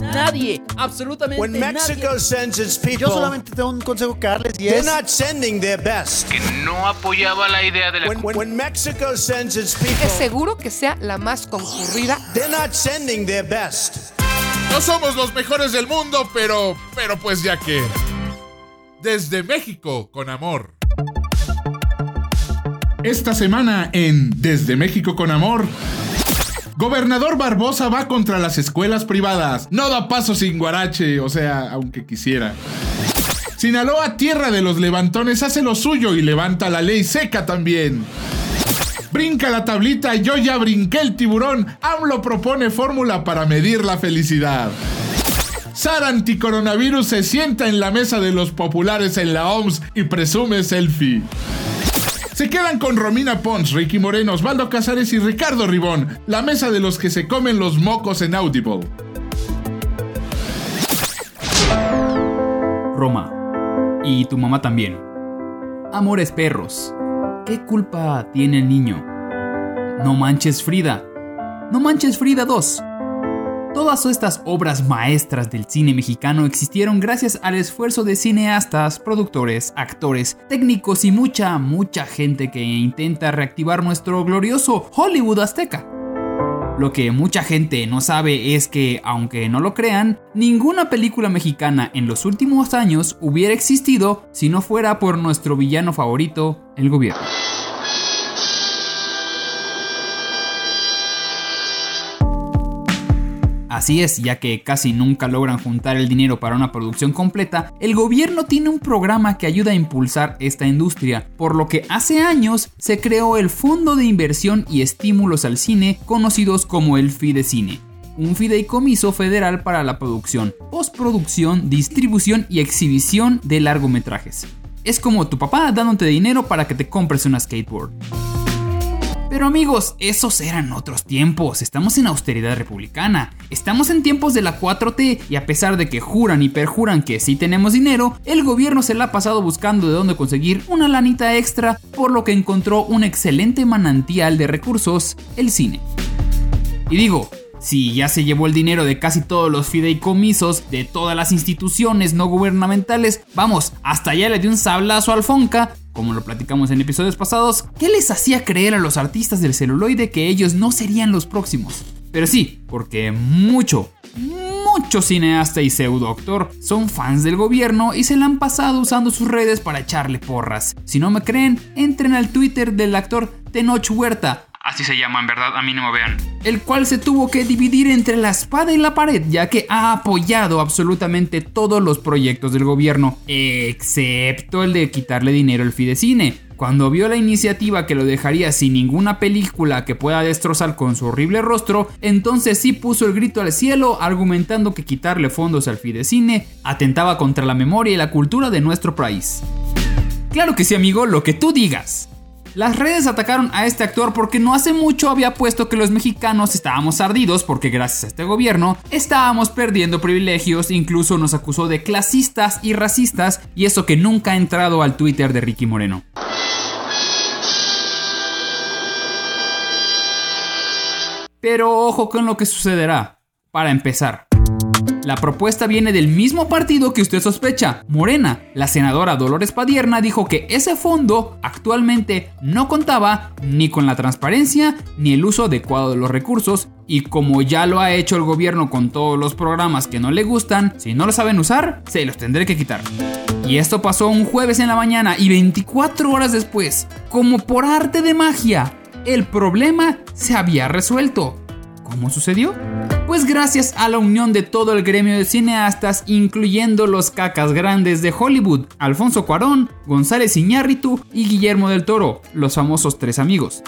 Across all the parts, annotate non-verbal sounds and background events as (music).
Nadie, absolutamente When Mexico nadie. sends its people, Yo solamente tengo un consejo que darles y they're es not sending their best. que no apoyaba la idea de la When, when, when Mexico sends its people, Es seguro que sea la más concurrida. they're not sending their best. No somos los mejores del mundo, pero, pero pues ya que... Desde México, con amor. Esta semana en Desde México con Amor. Gobernador Barbosa va contra las escuelas privadas. No da paso sin guarache, o sea, aunque quisiera. Sinaloa, tierra de los levantones, hace lo suyo y levanta la ley seca también. Brinca la tablita, yo ya brinqué el tiburón. AMLO propone fórmula para medir la felicidad. Sara anticoronavirus se sienta en la mesa de los populares en la OMS y presume selfie. Se quedan con Romina Pons, Ricky Moreno, Osvaldo Casares y Ricardo Ribón, la mesa de los que se comen los mocos en Audible. Roma. Y tu mamá también. Amores perros. ¿Qué culpa tiene el niño? No manches Frida. No manches Frida 2. Todas estas obras maestras del cine mexicano existieron gracias al esfuerzo de cineastas, productores, actores, técnicos y mucha, mucha gente que intenta reactivar nuestro glorioso Hollywood azteca. Lo que mucha gente no sabe es que, aunque no lo crean, ninguna película mexicana en los últimos años hubiera existido si no fuera por nuestro villano favorito, el gobierno. Así es, ya que casi nunca logran juntar el dinero para una producción completa, el gobierno tiene un programa que ayuda a impulsar esta industria, por lo que hace años se creó el Fondo de Inversión y Estímulos al Cine, conocidos como el Fidecine un fideicomiso federal para la producción, postproducción, distribución y exhibición de largometrajes. Es como tu papá dándote dinero para que te compres una skateboard. Pero amigos, esos eran otros tiempos. Estamos en austeridad republicana. Estamos en tiempos de la 4T y a pesar de que juran y perjuran que sí tenemos dinero, el gobierno se la ha pasado buscando de dónde conseguir una lanita extra, por lo que encontró un excelente manantial de recursos, el cine. Y digo, si ya se llevó el dinero de casi todos los fideicomisos de todas las instituciones no gubernamentales, vamos, hasta ya le dio un sablazo al Fonca, como lo platicamos en episodios pasados, ¿qué les hacía creer a los artistas del celuloide que ellos no serían los próximos? Pero sí, porque mucho, mucho cineasta y pseudo actor son fans del gobierno y se la han pasado usando sus redes para echarle porras. Si no me creen, entren al Twitter del actor Tenoch Huerta, Así se llama, en verdad, a mí no me vean. El cual se tuvo que dividir entre la espada y la pared, ya que ha apoyado absolutamente todos los proyectos del gobierno, excepto el de quitarle dinero al Fidecine. Cuando vio la iniciativa que lo dejaría sin ninguna película que pueda destrozar con su horrible rostro, entonces sí puso el grito al cielo argumentando que quitarle fondos al Fidecine atentaba contra la memoria y la cultura de nuestro país. Claro que sí, amigo, lo que tú digas. Las redes atacaron a este actor porque no hace mucho había puesto que los mexicanos estábamos ardidos porque gracias a este gobierno estábamos perdiendo privilegios, incluso nos acusó de clasistas y racistas y eso que nunca ha entrado al Twitter de Ricky Moreno. Pero ojo con lo que sucederá. Para empezar, la propuesta viene del mismo partido que usted sospecha, Morena. La senadora Dolores Padierna dijo que ese fondo actualmente no contaba ni con la transparencia ni el uso adecuado de los recursos y como ya lo ha hecho el gobierno con todos los programas que no le gustan, si no lo saben usar, se los tendré que quitar. Y esto pasó un jueves en la mañana y 24 horas después, como por arte de magia, el problema se había resuelto. ¿Cómo sucedió? Pues gracias a la unión de todo el gremio de cineastas, incluyendo los cacas grandes de Hollywood, Alfonso Cuarón, González Iñárritu y Guillermo del Toro, los famosos tres amigos.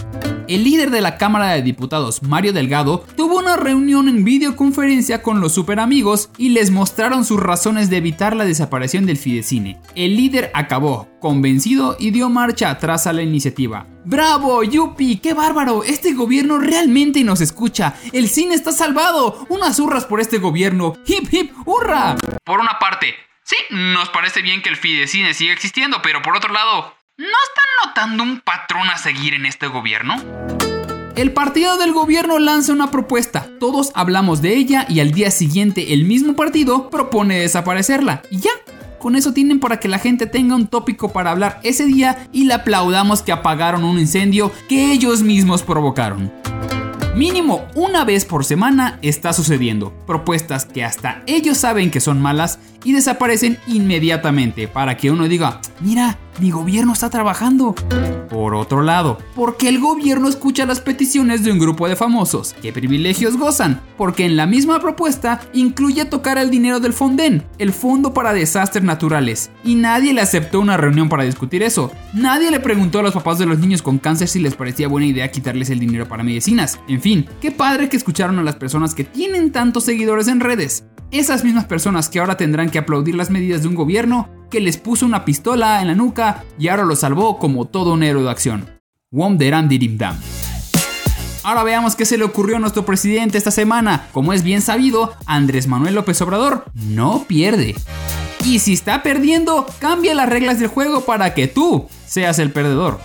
El líder de la Cámara de Diputados, Mario Delgado, tuvo una reunión en videoconferencia con los super amigos y les mostraron sus razones de evitar la desaparición del Fidecine. El líder acabó convencido y dio marcha atrás a la iniciativa. ¡Bravo, Yupi! ¡Qué bárbaro! Este gobierno realmente nos escucha. El cine está salvado. Unas hurras por este gobierno. ¡Hip, hip, hurra! Por una parte, sí, nos parece bien que el Fidecine siga existiendo, pero por otro lado, ¿no están notando un patrón a seguir en este gobierno? El partido del gobierno lanza una propuesta, todos hablamos de ella y al día siguiente el mismo partido propone desaparecerla. Y ya, con eso tienen para que la gente tenga un tópico para hablar ese día y le aplaudamos que apagaron un incendio que ellos mismos provocaron. Mínimo una vez por semana está sucediendo. Propuestas que hasta ellos saben que son malas y desaparecen inmediatamente para que uno diga, mira, mi gobierno está trabajando. Por otro lado, porque el gobierno escucha las peticiones de un grupo de famosos. ¿Qué privilegios gozan? Porque en la misma propuesta incluye tocar el dinero del Fonden, el Fondo para Desastres Naturales. Y nadie le aceptó una reunión para discutir eso. Nadie le preguntó a los papás de los niños con cáncer si les parecía buena idea quitarles el dinero para medicinas. En fin, qué padre que escucharon a las personas que tienen tantos seguidores en redes. Esas mismas personas que ahora tendrán que aplaudir las medidas de un gobierno que les puso una pistola en la nuca y ahora lo salvó como todo un héroe de acción. Dam. Ahora veamos qué se le ocurrió a nuestro presidente esta semana. Como es bien sabido, Andrés Manuel López Obrador no pierde. Y si está perdiendo, cambia las reglas del juego para que tú seas el perdedor.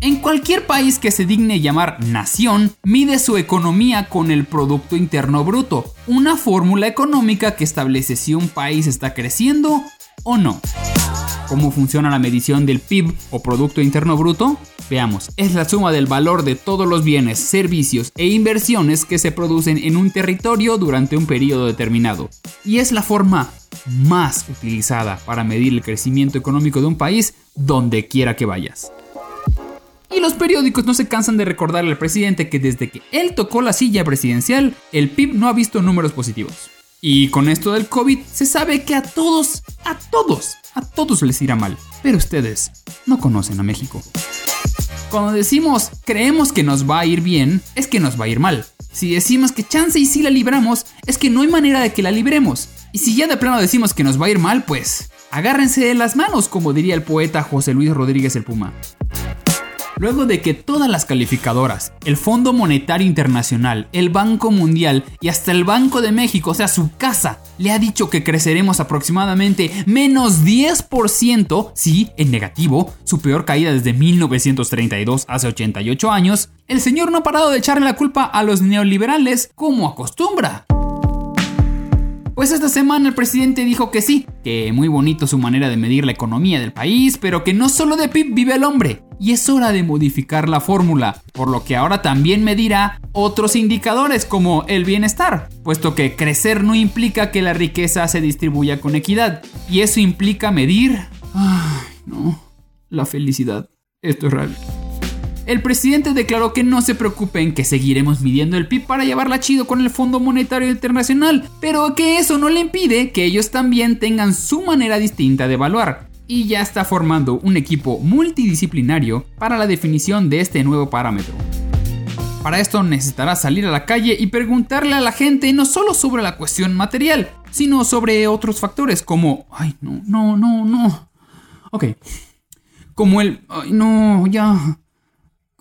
En cualquier país que se digne llamar nación, mide su economía con el Producto Interno Bruto, una fórmula económica que establece si un país está creciendo o no. ¿Cómo funciona la medición del PIB o Producto Interno Bruto? Veamos, es la suma del valor de todos los bienes, servicios e inversiones que se producen en un territorio durante un periodo determinado. Y es la forma más utilizada para medir el crecimiento económico de un país donde quiera que vayas. Y los periódicos no se cansan de recordarle al presidente que desde que él tocó la silla presidencial, el PIB no ha visto números positivos. Y con esto del COVID se sabe que a todos, a todos, a todos les irá mal. Pero ustedes no conocen a México. Cuando decimos creemos que nos va a ir bien, es que nos va a ir mal. Si decimos que chance y si la libramos, es que no hay manera de que la libremos. Y si ya de plano decimos que nos va a ir mal, pues agárrense de las manos, como diría el poeta José Luis Rodríguez el Puma. Luego de que todas las calificadoras, el Fondo Monetario Internacional, el Banco Mundial y hasta el Banco de México, o sea, su casa, le ha dicho que creceremos aproximadamente menos 10%, sí, en negativo, su peor caída desde 1932, hace 88 años, el señor no ha parado de echarle la culpa a los neoliberales como acostumbra. Pues esta semana el presidente dijo que sí, que muy bonito su manera de medir la economía del país, pero que no solo de PIB vive el hombre. Y es hora de modificar la fórmula, por lo que ahora también medirá otros indicadores como el bienestar, puesto que crecer no implica que la riqueza se distribuya con equidad, y eso implica medir... Ay, no, la felicidad. Esto es real. El presidente declaró que no se preocupen que seguiremos midiendo el PIB para llevarla chido con el Fondo Monetario Internacional, pero que eso no le impide que ellos también tengan su manera distinta de evaluar. Y ya está formando un equipo multidisciplinario para la definición de este nuevo parámetro. Para esto necesitará salir a la calle y preguntarle a la gente no solo sobre la cuestión material, sino sobre otros factores como, ay, no, no, no, no. Ok. Como el, ay, no, ya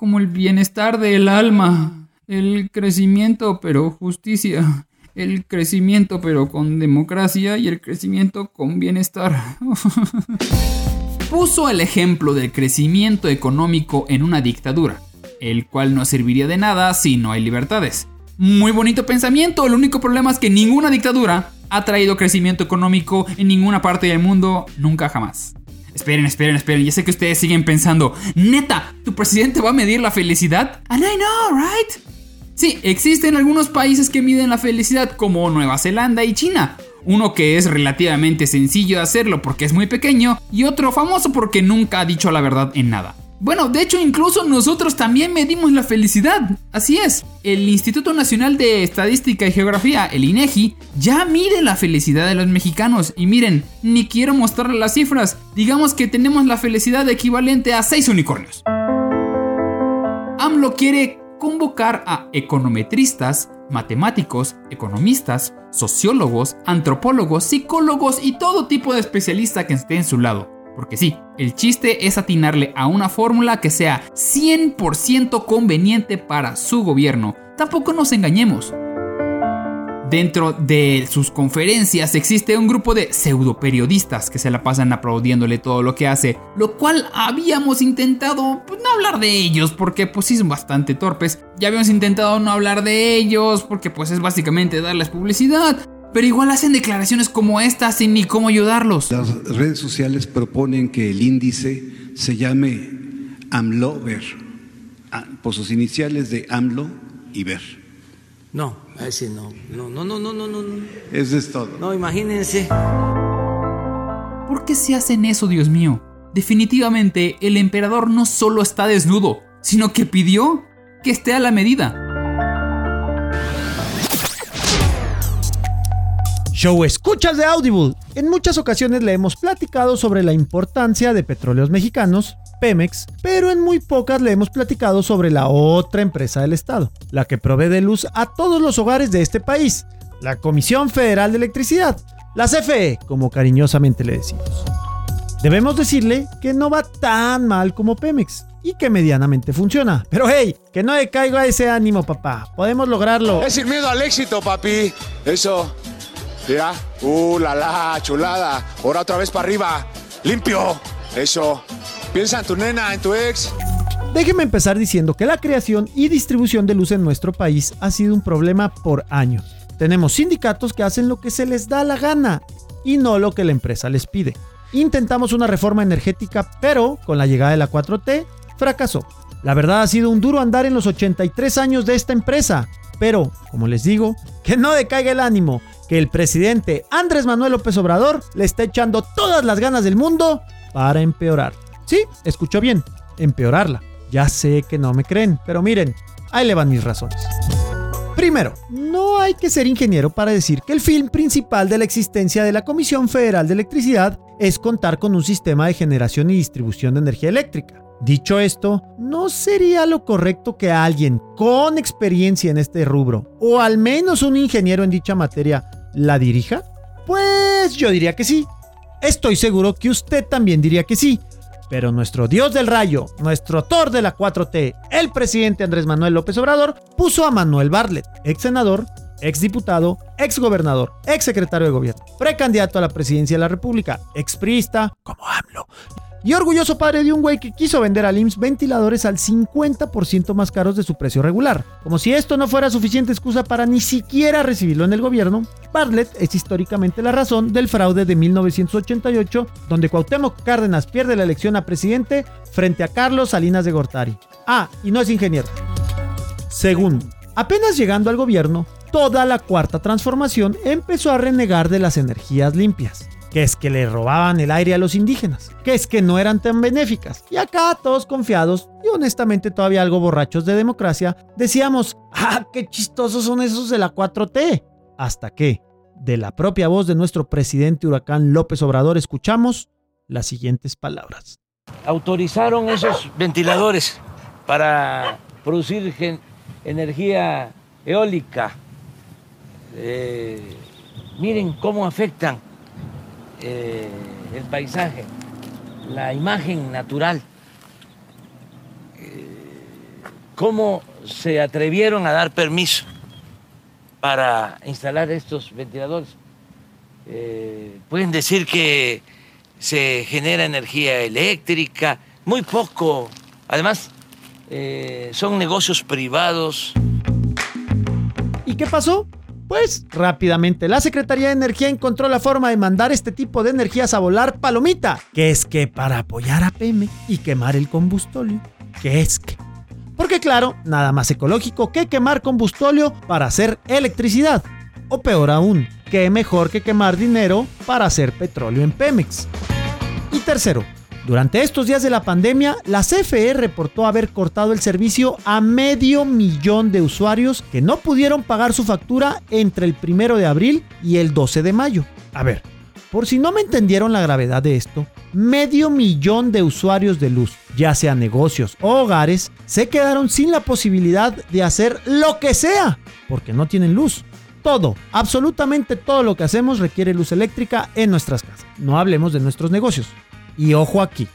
como el bienestar del alma, el crecimiento pero justicia, el crecimiento pero con democracia y el crecimiento con bienestar. (laughs) Puso el ejemplo del crecimiento económico en una dictadura, el cual no serviría de nada si no hay libertades. Muy bonito pensamiento, el único problema es que ninguna dictadura ha traído crecimiento económico en ninguna parte del mundo, nunca jamás. Esperen, esperen, esperen. Ya sé que ustedes siguen pensando, neta, ¿tu presidente va a medir la felicidad? And I know, right? Sí, existen algunos países que miden la felicidad como Nueva Zelanda y China. Uno que es relativamente sencillo de hacerlo porque es muy pequeño y otro famoso porque nunca ha dicho la verdad en nada. Bueno, de hecho incluso nosotros también medimos la felicidad. Así es, el Instituto Nacional de Estadística y Geografía, el INEGI, ya mide la felicidad de los mexicanos. Y miren, ni quiero mostrarles las cifras. Digamos que tenemos la felicidad equivalente a 6 unicornios. AMLO quiere convocar a econometristas, matemáticos, economistas, sociólogos, antropólogos, psicólogos y todo tipo de especialista que esté en su lado Porque sí, el chiste es atinarle a una fórmula que sea 100% conveniente para su gobierno. Tampoco nos engañemos. Dentro de sus conferencias existe un grupo de pseudo periodistas que se la pasan aplaudiéndole todo lo que hace, lo cual habíamos intentado pues, no hablar de ellos porque pues sí son bastante torpes. Ya habíamos intentado no hablar de ellos porque pues es básicamente darles publicidad, pero igual hacen declaraciones como esta sin ni cómo ayudarlos. Las redes sociales proponen que el índice se llame AMLOVER, ah, por sus iniciales de AMLO y VER. No, no. No, no, no, no, no, no. no. Eso es todo. No, imagínense. ¿Por qué se hacen eso, Dios mío? Definitivamente, el emperador no solo está desnudo, sino que pidió que esté a la medida. Show Escuchas de Audible. En muchas ocasiones le hemos platicado sobre la importancia de petróleos mexicanos, Pemex, pero en muy pocas le hemos platicado sobre la otra empresa del Estado, la que provee de luz a todos los hogares de este país, la Comisión Federal de Electricidad, la CFE, como cariñosamente le decimos. Debemos decirle que no va tan mal como Pemex y que medianamente funciona. Pero hey, que no decaiga ese ánimo, papá. Podemos lograrlo. Es sin miedo al éxito, papi. Eso. Mira. Uh, la la, chulada. Ahora otra vez para arriba. Limpio. Eso. Piensa en tu nena, en tu ex. Déjeme empezar diciendo que la creación y distribución de luz en nuestro país ha sido un problema por años. Tenemos sindicatos que hacen lo que se les da la gana y no lo que la empresa les pide. Intentamos una reforma energética, pero con la llegada de la 4T fracasó. La verdad ha sido un duro andar en los 83 años de esta empresa, pero, como les digo, que no decaiga el ánimo, el presidente Andrés Manuel López Obrador le está echando todas las ganas del mundo para empeorar. Sí, escuchó bien, empeorarla. Ya sé que no me creen, pero miren, ahí le van mis razones. Primero, no hay que ser ingeniero para decir que el fin principal de la existencia de la Comisión Federal de Electricidad es contar con un sistema de generación y distribución de energía eléctrica. Dicho esto, ¿no sería lo correcto que alguien con experiencia en este rubro, o al menos un ingeniero en dicha materia, la dirija? Pues yo diría que sí. Estoy seguro que usted también diría que sí. Pero nuestro dios del rayo, nuestro Thor de la 4T, el presidente Andrés Manuel López Obrador, puso a Manuel Bartlett, ex senador, ex diputado, ex gobernador, ex secretario de gobierno, precandidato a la presidencia de la República, ex priista, como AMLO, y orgulloso padre de un güey que quiso vender al IMSS ventiladores al 50% más caros de su precio regular. Como si esto no fuera suficiente excusa para ni siquiera recibirlo en el gobierno, Bartlett es históricamente la razón del fraude de 1988, donde Cuauhtémoc Cárdenas pierde la elección a presidente frente a Carlos Salinas de Gortari. Ah, y no es ingeniero. Segundo, apenas llegando al gobierno, toda la cuarta transformación empezó a renegar de las energías limpias que es que le robaban el aire a los indígenas, que es que no eran tan benéficas. Y acá todos confiados y honestamente todavía algo borrachos de democracia, decíamos, ah, qué chistosos son esos de la 4T. Hasta que, de la propia voz de nuestro presidente huracán López Obrador, escuchamos las siguientes palabras. Autorizaron esos ventiladores para producir energía eólica. Eh, miren cómo afectan eh, el paisaje, la imagen natural, eh, cómo se atrevieron a dar permiso para instalar estos ventiladores. Eh, pueden decir que se genera energía eléctrica, muy poco. Además, son negocios privados. ¿Y qué pasó? Pues rápidamente la Secretaría de Energía encontró la forma de mandar este tipo de energías a volar palomita, que es que para apoyar a Pemex y quemar el combustóleo, que es que... Porque claro, nada más ecológico que quemar combustóleo para hacer electricidad. O peor aún, que mejor que quemar dinero para hacer petróleo en Pemex. Y tercero, durante estos días de la pandemia, la CFE reportó haber cortado el servicio a medio millón de usuarios que no pudieron pagar su factura entre el primero de abril y el 12 de mayo. A ver, por si no me entendieron la gravedad de esto, medio millón de usuarios de luz, ya sea negocios o hogares, se quedaron sin la posibilidad de hacer lo que sea, porque no tienen luz. Todo, absolutamente todo lo que hacemos requiere luz eléctrica en nuestras casas. No hablemos de nuestros negocios. Y ojo aquí,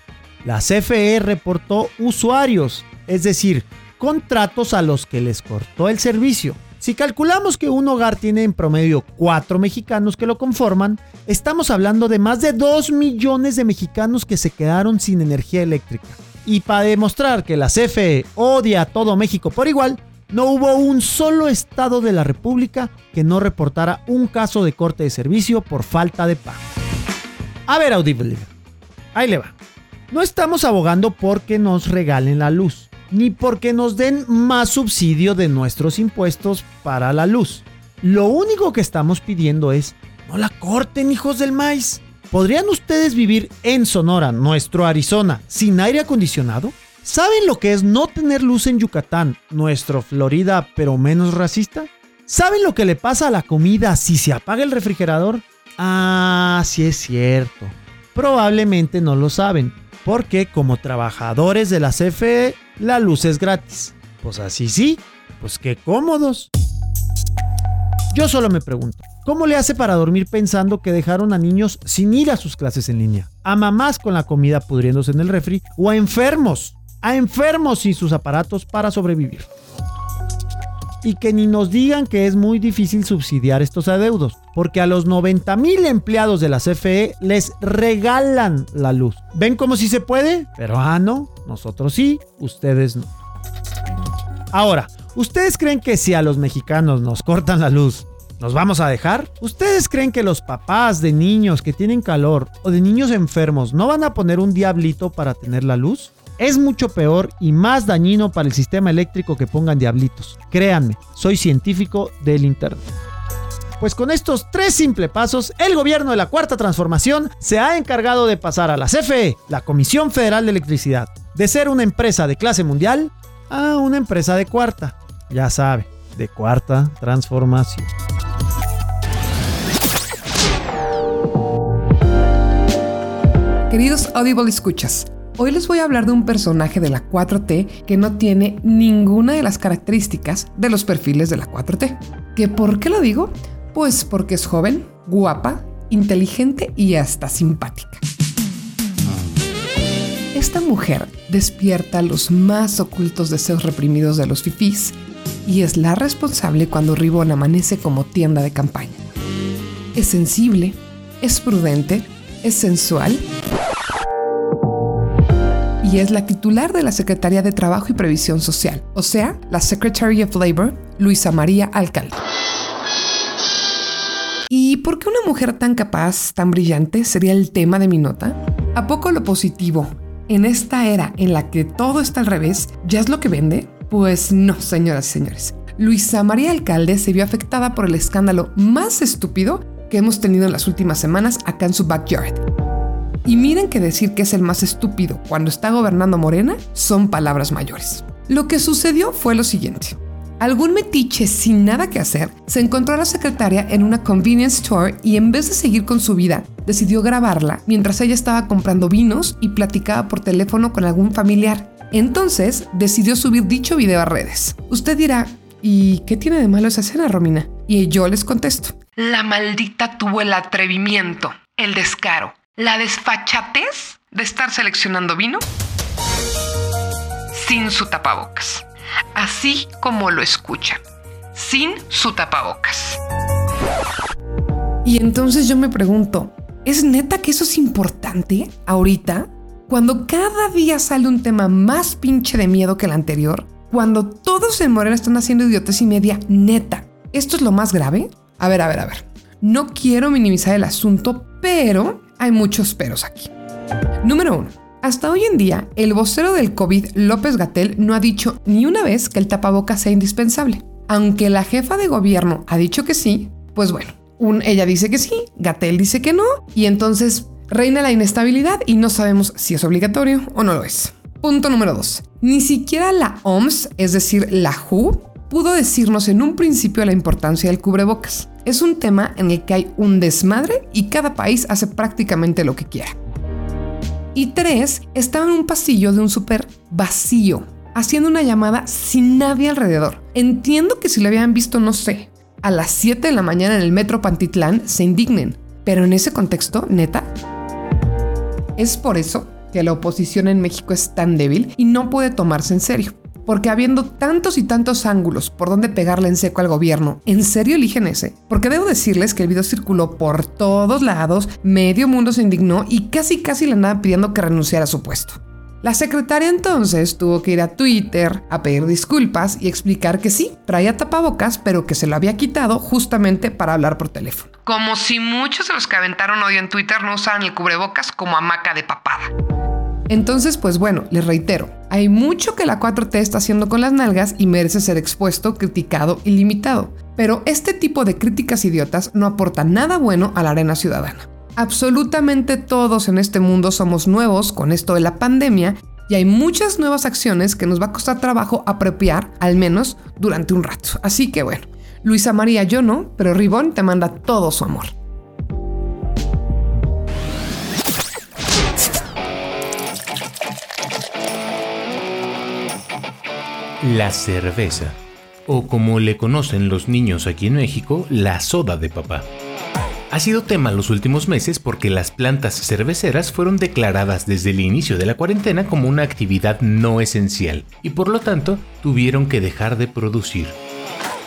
la CFE reportó usuarios, es decir, contratos a los que les cortó el servicio. Si calculamos que un hogar tiene en promedio 4 mexicanos que lo conforman, estamos hablando de más de 2 millones de mexicanos que se quedaron sin energía eléctrica. Y para demostrar que la CFE odia a todo México por igual, no hubo un solo estado de la República que no reportara un caso de corte de servicio por falta de pago. A ver, Audible, ahí le va. No estamos abogando porque nos regalen la luz, ni porque nos den más subsidio de nuestros impuestos para la luz. Lo único que estamos pidiendo es, no la corten, hijos del maíz. ¿Podrían ustedes vivir en Sonora, nuestro Arizona, sin aire acondicionado? ¿Saben lo que es no tener luz en Yucatán, nuestro Florida, pero menos racista? ¿Saben lo que le pasa a la comida si se apaga el refrigerador? Ah, sí es cierto. Probablemente no lo saben, porque como trabajadores de la CFE, la luz es gratis. Pues así sí, pues qué cómodos. Yo solo me pregunto, ¿cómo le hace para dormir pensando que dejaron a niños sin ir a sus clases en línea? A mamás con la comida pudriéndose en el refri o a enfermos, a enfermos sin sus aparatos para sobrevivir. Y que ni nos digan que es muy difícil subsidiar estos adeudos, porque a los 90 mil empleados de la CFE les regalan la luz. ¿Ven cómo sí se puede? Pero ah, no, nosotros sí, ustedes no. Ahora, ¿ustedes creen que si a los mexicanos nos cortan la luz, ¿Nos vamos a dejar? ¿Ustedes creen que los papás de niños que tienen calor o de niños enfermos no van a poner un diablito para tener la luz? Es mucho peor y más dañino para el sistema eléctrico que pongan diablitos. Créanme, soy científico del Internet. Pues con estos tres simples pasos, el gobierno de la Cuarta Transformación se ha encargado de pasar a la CFE, la Comisión Federal de Electricidad, de ser una empresa de clase mundial a una empresa de cuarta. Ya sabe, de Cuarta Transformación. Queridos Audible escuchas, hoy les voy a hablar de un personaje de la 4T que no tiene ninguna de las características de los perfiles de la 4T. ¿Que por qué lo digo? Pues porque es joven, guapa, inteligente y hasta simpática. Esta mujer despierta los más ocultos deseos reprimidos de los fifís y es la responsable cuando Ribón amanece como tienda de campaña. Es sensible, es prudente, es sensual y es la titular de la Secretaría de Trabajo y Previsión Social, o sea, la Secretary of Labor, Luisa María Alcalde. ¿Y por qué una mujer tan capaz, tan brillante, sería el tema de mi nota? ¿A poco lo positivo, en esta era en la que todo está al revés, ya es lo que vende? Pues no, señoras y señores. Luisa María Alcalde se vio afectada por el escándalo más estúpido que hemos tenido en las últimas semanas acá en su backyard. Y miren que decir que es el más estúpido cuando está gobernando Morena son palabras mayores. Lo que sucedió fue lo siguiente. Algún metiche sin nada que hacer se encontró a la secretaria en una convenience store y en vez de seguir con su vida, decidió grabarla mientras ella estaba comprando vinos y platicaba por teléfono con algún familiar. Entonces decidió subir dicho video a redes. Usted dirá, ¿y qué tiene de malo esa escena, Romina? Y yo les contesto. La maldita tuvo el atrevimiento, el descaro, la desfachatez de estar seleccionando vino sin su tapabocas. Así como lo escuchan, sin su tapabocas. Y entonces yo me pregunto, ¿es neta que eso es importante ahorita? Cuando cada día sale un tema más pinche de miedo que el anterior, cuando todos en Morena están haciendo idiotes y media, neta, ¿esto es lo más grave? A ver, a ver, a ver. No quiero minimizar el asunto, pero hay muchos peros aquí. Número uno. Hasta hoy en día, el vocero del COVID, López Gatel, no ha dicho ni una vez que el tapabocas sea indispensable. Aunque la jefa de gobierno ha dicho que sí, pues bueno, ella dice que sí, Gatel dice que no, y entonces reina la inestabilidad y no sabemos si es obligatorio o no lo es. Punto número dos. Ni siquiera la OMS, es decir, la WHO, pudo decirnos en un principio la importancia del cubrebocas. Es un tema en el que hay un desmadre y cada país hace prácticamente lo que quiera. Y tres, estaba en un pasillo de un súper vacío, haciendo una llamada sin nadie alrededor. Entiendo que si lo habían visto, no sé, a las 7 de la mañana en el metro Pantitlán, se indignen. Pero en ese contexto, neta. Es por eso que la oposición en México es tan débil y no puede tomarse en serio. Porque habiendo tantos y tantos ángulos por donde pegarle en seco al gobierno, ¿en serio eligen ese? Porque debo decirles que el video circuló por todos lados, medio mundo se indignó y casi casi le andaba pidiendo que renunciara a su puesto. La secretaria entonces tuvo que ir a Twitter a pedir disculpas y explicar que sí, traía tapabocas, pero que se lo había quitado justamente para hablar por teléfono. Como si muchos de los que aventaron odio en Twitter no usaran el cubrebocas como hamaca de papada. Entonces, pues bueno, les reitero, hay mucho que la 4T está haciendo con las nalgas y merece ser expuesto, criticado y limitado. Pero este tipo de críticas idiotas no aporta nada bueno a la arena ciudadana. Absolutamente todos en este mundo somos nuevos con esto de la pandemia y hay muchas nuevas acciones que nos va a costar trabajo apropiar, al menos durante un rato. Así que bueno, Luisa María yo no, pero Ribón te manda todo su amor. La cerveza, o como le conocen los niños aquí en México, la soda de papá. Ha sido tema los últimos meses porque las plantas cerveceras fueron declaradas desde el inicio de la cuarentena como una actividad no esencial y por lo tanto tuvieron que dejar de producir.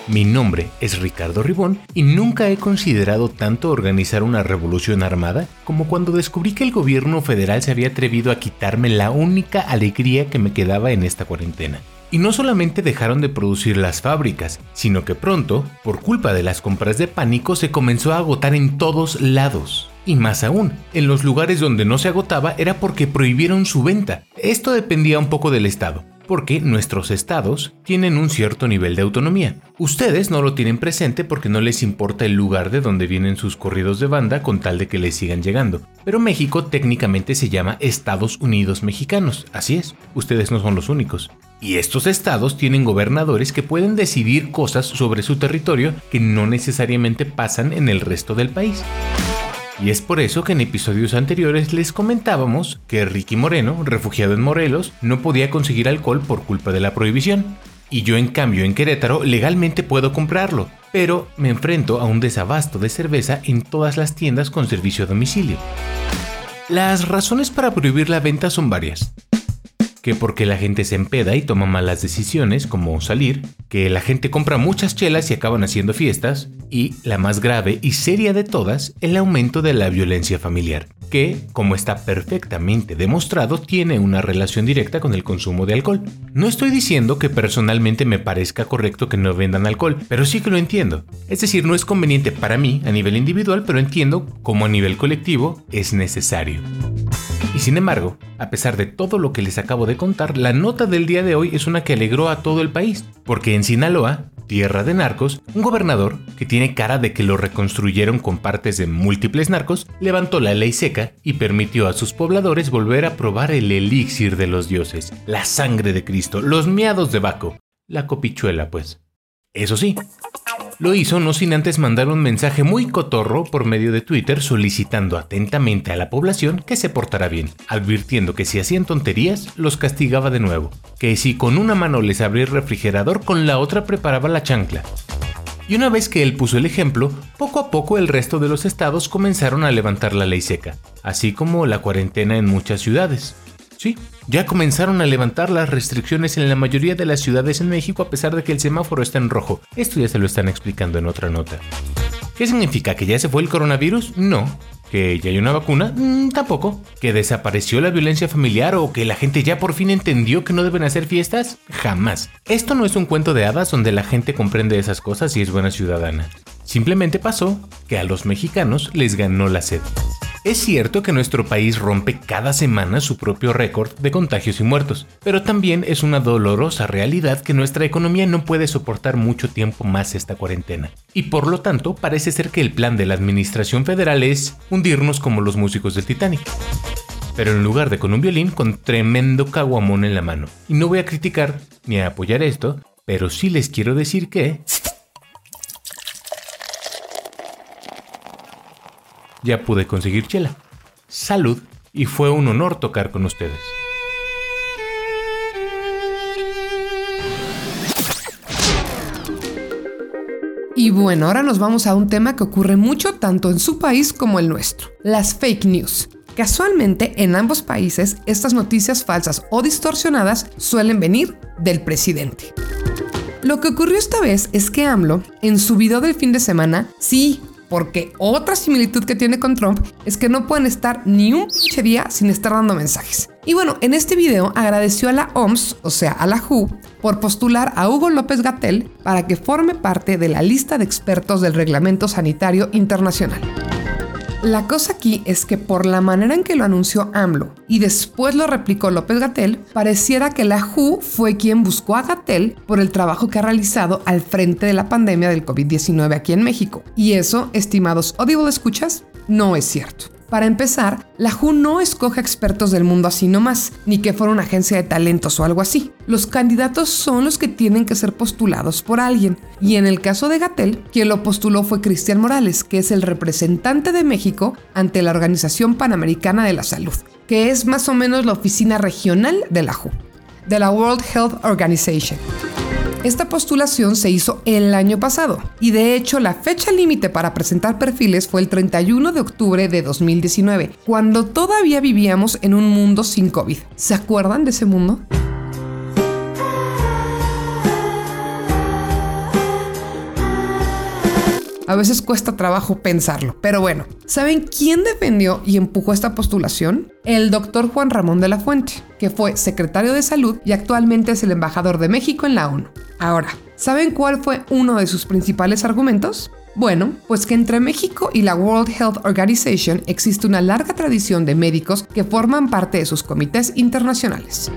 Mi nombre es Ricardo Ribón y nunca he considerado tanto organizar una revolución armada como cuando descubrí que el gobierno federal se había atrevido a quitarme la única alegría que me quedaba en esta cuarentena, y no solamente dejaron de producir las fábricas, sino que pronto, por culpa de las compras de pánico, se comenzó a agotar en todos lados. Y más aún, en los lugares donde no se agotaba era porque prohibieron su venta. Esto dependía un poco del estado, porque nuestros estados tienen un cierto nivel de autonomía. Ustedes no lo tienen presente porque no les importa el lugar de donde vienen sus corridos de banda con tal de que les sigan llegando. Pero México técnicamente se llama Estados Unidos Mexicanos, así es, ustedes no son los únicos. Y estos estados tienen gobernadores que pueden decidir cosas sobre su territorio que no necesariamente pasan en el resto del país. Y es por eso que en episodios anteriores les comentábamos que Ricky Moreno, refugiado en Morelos, no podía conseguir alcohol por culpa de la prohibición. Y yo en cambio en Querétaro legalmente puedo comprarlo, pero me enfrento a un desabasto de cerveza en todas las tiendas con servicio a domicilio. Las razones para prohibir la venta son varias que porque la gente se empeda y toma malas decisiones como salir, que la gente compra muchas chelas y acaban haciendo fiestas, y la más grave y seria de todas, el aumento de la violencia familiar, que, como está perfectamente demostrado, tiene una relación directa con el consumo de alcohol. No estoy diciendo que personalmente me parezca correcto que no vendan alcohol, pero sí que lo entiendo. Es decir, no es conveniente para mí a nivel individual, pero entiendo cómo a nivel colectivo es necesario. Sin embargo, a pesar de todo lo que les acabo de contar, la nota del día de hoy es una que alegró a todo el país, porque en Sinaloa, tierra de narcos, un gobernador, que tiene cara de que lo reconstruyeron con partes de múltiples narcos, levantó la ley seca y permitió a sus pobladores volver a probar el elixir de los dioses, la sangre de Cristo, los miados de Baco, la copichuela pues. Eso sí, lo hizo no sin antes mandar un mensaje muy cotorro por medio de Twitter solicitando atentamente a la población que se portara bien, advirtiendo que si hacían tonterías los castigaba de nuevo, que si con una mano les abría el refrigerador con la otra preparaba la chancla. Y una vez que él puso el ejemplo, poco a poco el resto de los estados comenzaron a levantar la ley seca, así como la cuarentena en muchas ciudades. Sí, ya comenzaron a levantar las restricciones en la mayoría de las ciudades en México a pesar de que el semáforo está en rojo. Esto ya se lo están explicando en otra nota. ¿Qué significa? ¿Que ya se fue el coronavirus? No. ¿Que ya hay una vacuna? Mm, tampoco. ¿Que desapareció la violencia familiar o que la gente ya por fin entendió que no deben hacer fiestas? Jamás. Esto no es un cuento de hadas donde la gente comprende esas cosas y es buena ciudadana. Simplemente pasó que a los mexicanos les ganó la sed. Es cierto que nuestro país rompe cada semana su propio récord de contagios y muertos, pero también es una dolorosa realidad que nuestra economía no puede soportar mucho tiempo más esta cuarentena. Y por lo tanto, parece ser que el plan de la Administración Federal es hundirnos como los músicos del Titanic. Pero en lugar de con un violín, con tremendo caguamón en la mano. Y no voy a criticar ni a apoyar esto, pero sí les quiero decir que... ya pude conseguir chela. Salud y fue un honor tocar con ustedes. Y bueno, ahora nos vamos a un tema que ocurre mucho tanto en su país como el nuestro, las fake news. Casualmente, en ambos países, estas noticias falsas o distorsionadas suelen venir del presidente. Lo que ocurrió esta vez es que AMLO, en su video del fin de semana, sí, porque otra similitud que tiene con Trump es que no pueden estar ni un pinche día sin estar dando mensajes. Y bueno, en este video agradeció a la OMS, o sea, a la WHO, por postular a Hugo López Gatel para que forme parte de la lista de expertos del Reglamento Sanitario Internacional. La cosa aquí es que por la manera en que lo anunció AMLO y después lo replicó López Gatel, pareciera que la WHO fue quien buscó a Gatel por el trabajo que ha realizado al frente de la pandemia del COVID-19 aquí en México. Y eso, estimados Audible escuchas, no es cierto. Para empezar, la WHO no escoge expertos del mundo así nomás, ni que fuera una agencia de talentos o algo así. Los candidatos son los que tienen que ser postulados por alguien. Y en el caso de Gatel, quien lo postuló fue Cristian Morales, que es el representante de México ante la Organización Panamericana de la Salud, que es más o menos la oficina regional de la WHO, de la World Health Organization. Esta postulación se hizo el año pasado y de hecho la fecha límite para presentar perfiles fue el 31 de octubre de 2019, cuando todavía vivíamos en un mundo sin COVID. ¿Se acuerdan de ese mundo? A veces cuesta trabajo pensarlo, pero bueno, ¿saben quién defendió y empujó esta postulación? El doctor Juan Ramón de la Fuente, que fue secretario de salud y actualmente es el embajador de México en la ONU. Ahora, ¿saben cuál fue uno de sus principales argumentos? Bueno, pues que entre México y la World Health Organization existe una larga tradición de médicos que forman parte de sus comités internacionales.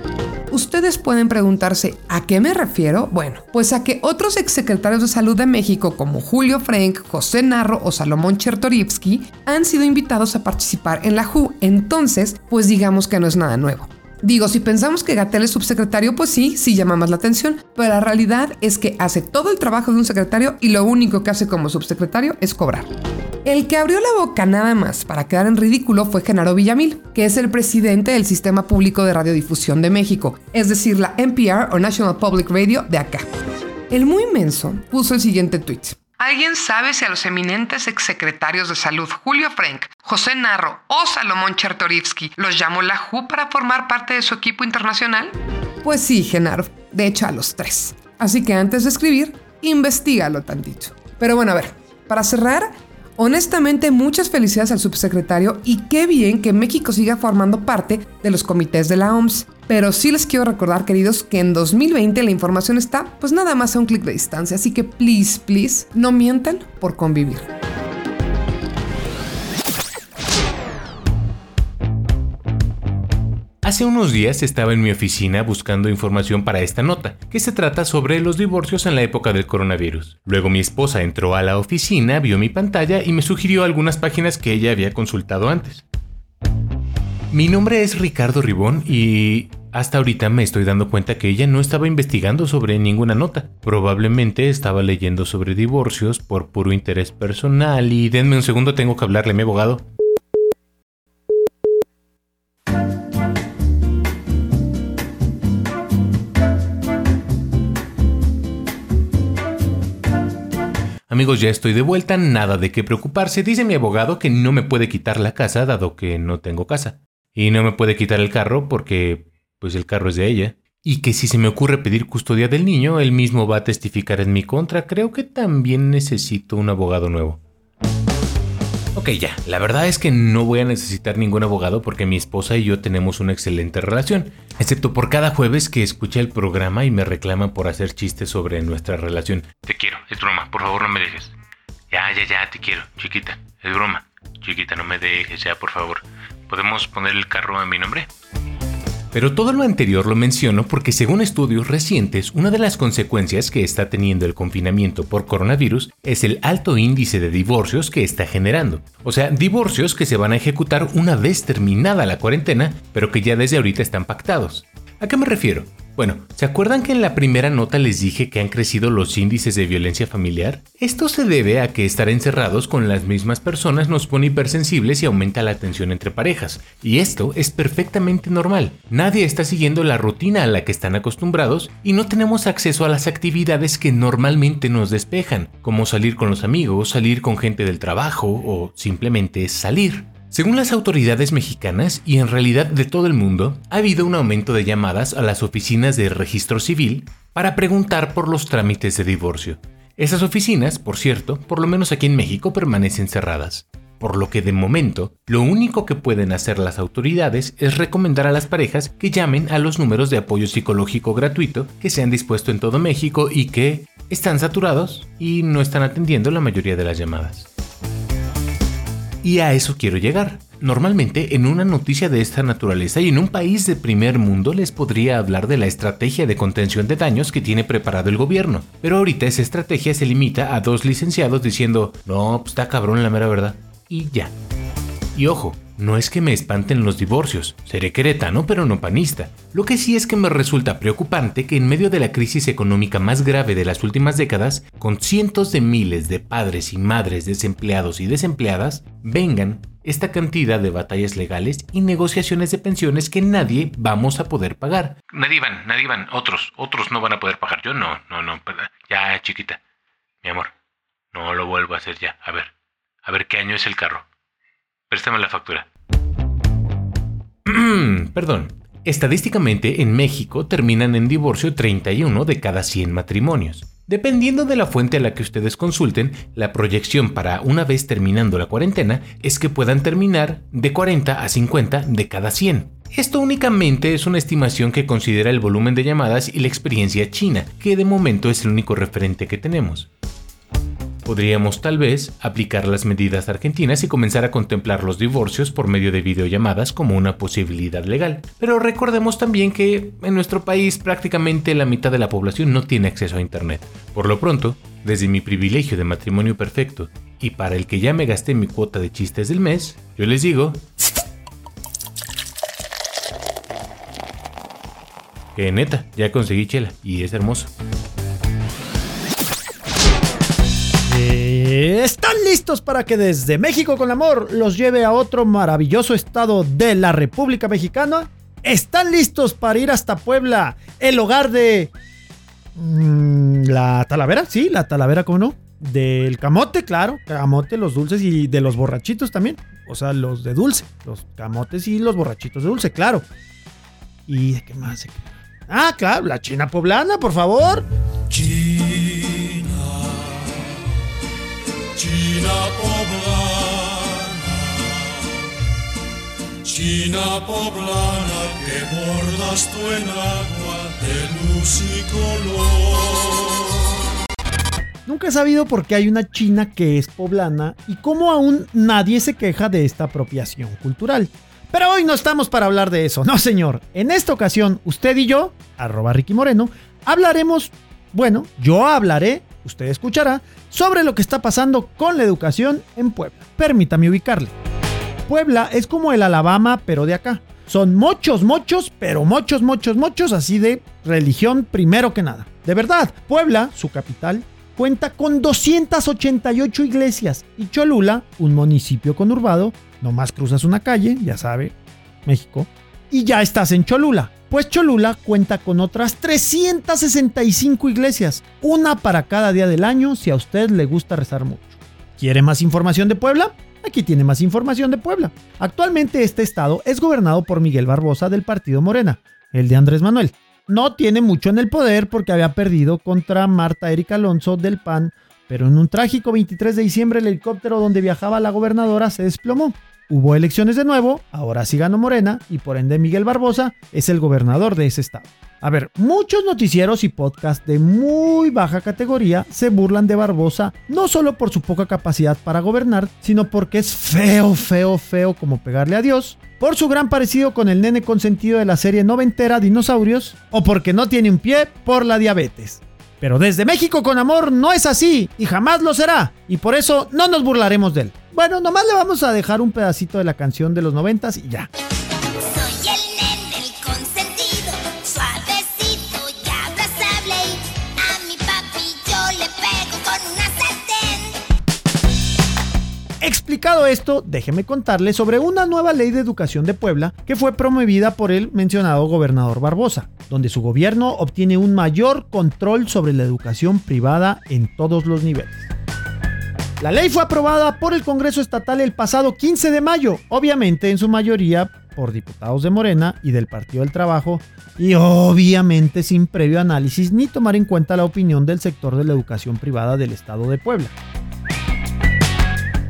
Ustedes pueden preguntarse, ¿a qué me refiero? Bueno, pues a que otros exsecretarios de salud de México como Julio Frank, José Narro o Salomón Chertorivsky han sido invitados a participar en la WHO, entonces, pues digamos que no es nada nuevo. Digo, si pensamos que Gatel es subsecretario, pues sí, sí llama más la atención, pero la realidad es que hace todo el trabajo de un secretario y lo único que hace como subsecretario es cobrar. El que abrió la boca nada más para quedar en ridículo fue Genaro Villamil, que es el presidente del Sistema Público de Radiodifusión de México, es decir, la NPR o National Public Radio de acá. El muy inmenso puso el siguiente tweet. ¿Alguien sabe si a los eminentes exsecretarios de salud Julio Frank, José Narro o Salomón Chertorivsky los llamó la WHO para formar parte de su equipo internacional? Pues sí, Genaro. De hecho, a los tres. Así que antes de escribir, investigalo tantito. Pero bueno, a ver, para cerrar, Honestamente, muchas felicidades al subsecretario y qué bien que México siga formando parte de los comités de la OMS. Pero sí les quiero recordar, queridos, que en 2020 la información está pues nada más a un clic de distancia, así que please, please, no mientan por convivir. Hace unos días estaba en mi oficina buscando información para esta nota, que se trata sobre los divorcios en la época del coronavirus. Luego mi esposa entró a la oficina, vio mi pantalla y me sugirió algunas páginas que ella había consultado antes. Mi nombre es Ricardo Ribón y hasta ahorita me estoy dando cuenta que ella no estaba investigando sobre ninguna nota. Probablemente estaba leyendo sobre divorcios por puro interés personal y denme un segundo, tengo que hablarle a mi abogado. Amigos, ya estoy de vuelta, nada de qué preocuparse. Dice mi abogado que no me puede quitar la casa dado que no tengo casa. Y no me puede quitar el carro porque, pues el carro es de ella. Y que si se me ocurre pedir custodia del niño, él mismo va a testificar en mi contra. Creo que también necesito un abogado nuevo. Ok, ya, la verdad es que no voy a necesitar ningún abogado porque mi esposa y yo tenemos una excelente relación, excepto por cada jueves que escucha el programa y me reclaman por hacer chistes sobre nuestra relación. Te quiero, es broma, por favor no me dejes. Ya, ya, ya, te quiero, chiquita, es broma. Chiquita, no me dejes, ya, por favor. ¿Podemos poner el carro a mi nombre? Pero todo lo anterior lo menciono porque según estudios recientes, una de las consecuencias que está teniendo el confinamiento por coronavirus es el alto índice de divorcios que está generando. O sea, divorcios que se van a ejecutar una vez terminada la cuarentena, pero que ya desde ahorita están pactados. ¿A qué me refiero? Bueno, ¿se acuerdan que en la primera nota les dije que han crecido los índices de violencia familiar? Esto se debe a que estar encerrados con las mismas personas nos pone hipersensibles y aumenta la tensión entre parejas. Y esto es perfectamente normal. Nadie está siguiendo la rutina a la que están acostumbrados y no tenemos acceso a las actividades que normalmente nos despejan, como salir con los amigos, salir con gente del trabajo o simplemente salir. Según las autoridades mexicanas y en realidad de todo el mundo, ha habido un aumento de llamadas a las oficinas de registro civil para preguntar por los trámites de divorcio. Esas oficinas, por cierto, por lo menos aquí en México, permanecen cerradas por lo que de momento lo único que pueden hacer las autoridades es recomendar a las parejas que llamen a los números de apoyo psicológico gratuito que se han dispuesto en todo México y que están saturados y no están atendiendo la mayoría de las llamadas. Y a eso quiero llegar. Normalmente en una noticia de esta naturaleza y en un país de primer mundo les podría hablar de la estrategia de contención de daños que tiene preparado el gobierno, pero ahorita esa estrategia se limita a dos licenciados diciendo, no, pues está cabrón la mera verdad y ya. Y ojo, no es que me espanten los divorcios, seré queretano pero no panista. Lo que sí es que me resulta preocupante que en medio de la crisis económica más grave de las últimas décadas, con cientos de miles de padres y madres desempleados y desempleadas, vengan esta cantidad de batallas legales y negociaciones de pensiones que nadie vamos a poder pagar. Nadie van, nadie van, otros, otros no van a poder pagar. Yo no, no, no, ya chiquita, mi amor, no lo vuelvo a hacer ya, a ver. A ver qué año es el carro. Préstame la factura. (clears throat) Perdón. Estadísticamente, en México terminan en divorcio 31 de cada 100 matrimonios. Dependiendo de la fuente a la que ustedes consulten, la proyección para una vez terminando la cuarentena es que puedan terminar de 40 a 50 de cada 100. Esto únicamente es una estimación que considera el volumen de llamadas y la experiencia china, que de momento es el único referente que tenemos. Podríamos tal vez aplicar las medidas argentinas y comenzar a contemplar los divorcios por medio de videollamadas como una posibilidad legal. Pero recordemos también que en nuestro país prácticamente la mitad de la población no tiene acceso a Internet. Por lo pronto, desde mi privilegio de matrimonio perfecto y para el que ya me gasté mi cuota de chistes del mes, yo les digo... Que neta, ya conseguí chela y es hermoso. ¿Están listos para que desde México con amor los lleve a otro maravilloso estado de la República Mexicana? ¿Están listos para ir hasta Puebla, el hogar de... Mm, la Talavera? Sí, la Talavera, ¿cómo no? Del camote, claro, camote, los dulces y de los borrachitos también. O sea, los de dulce, los camotes y los borrachitos de dulce, claro. ¿Y de qué más? Ah, claro, la China poblana, por favor. China poblana, China poblana que bordas tú en agua de luz y color. Nunca he sabido por qué hay una China que es poblana y cómo aún nadie se queja de esta apropiación cultural. Pero hoy no estamos para hablar de eso, no señor. En esta ocasión, usted y yo, arroba Ricky Moreno, hablaremos, bueno, yo hablaré usted escuchará, sobre lo que está pasando con la educación en Puebla. Permítame ubicarle. Puebla es como el Alabama, pero de acá. Son muchos, muchos, pero muchos, muchos, muchos, así de religión primero que nada. De verdad, Puebla, su capital, cuenta con 288 iglesias y Cholula, un municipio conurbado, nomás cruzas una calle, ya sabe, México, y ya estás en Cholula pues Cholula cuenta con otras 365 iglesias, una para cada día del año si a usted le gusta rezar mucho. ¿Quiere más información de Puebla? Aquí tiene más información de Puebla. Actualmente este estado es gobernado por Miguel Barbosa del partido Morena, el de Andrés Manuel. No tiene mucho en el poder porque había perdido contra Marta Erika Alonso del PAN, pero en un trágico 23 de diciembre el helicóptero donde viajaba la gobernadora se desplomó. Hubo elecciones de nuevo, ahora sí ganó Morena y por ende Miguel Barbosa es el gobernador de ese estado. A ver, muchos noticieros y podcasts de muy baja categoría se burlan de Barbosa no solo por su poca capacidad para gobernar, sino porque es feo, feo, feo como pegarle a Dios, por su gran parecido con el nene consentido de la serie noventera Dinosaurios, o porque no tiene un pie por la diabetes. Pero desde México con amor no es así y jamás lo será, y por eso no nos burlaremos de él. Bueno, nomás le vamos a dejar un pedacito de la canción de los noventas y ya. Soy el nene, el consentido, suavecito y abrazable. A mi papi yo le pego con una sartén. Explicado esto, déjeme contarle sobre una nueva ley de educación de Puebla que fue promovida por el mencionado gobernador Barbosa, donde su gobierno obtiene un mayor control sobre la educación privada en todos los niveles. La ley fue aprobada por el Congreso Estatal el pasado 15 de mayo, obviamente en su mayoría por diputados de Morena y del Partido del Trabajo, y obviamente sin previo análisis ni tomar en cuenta la opinión del sector de la educación privada del Estado de Puebla.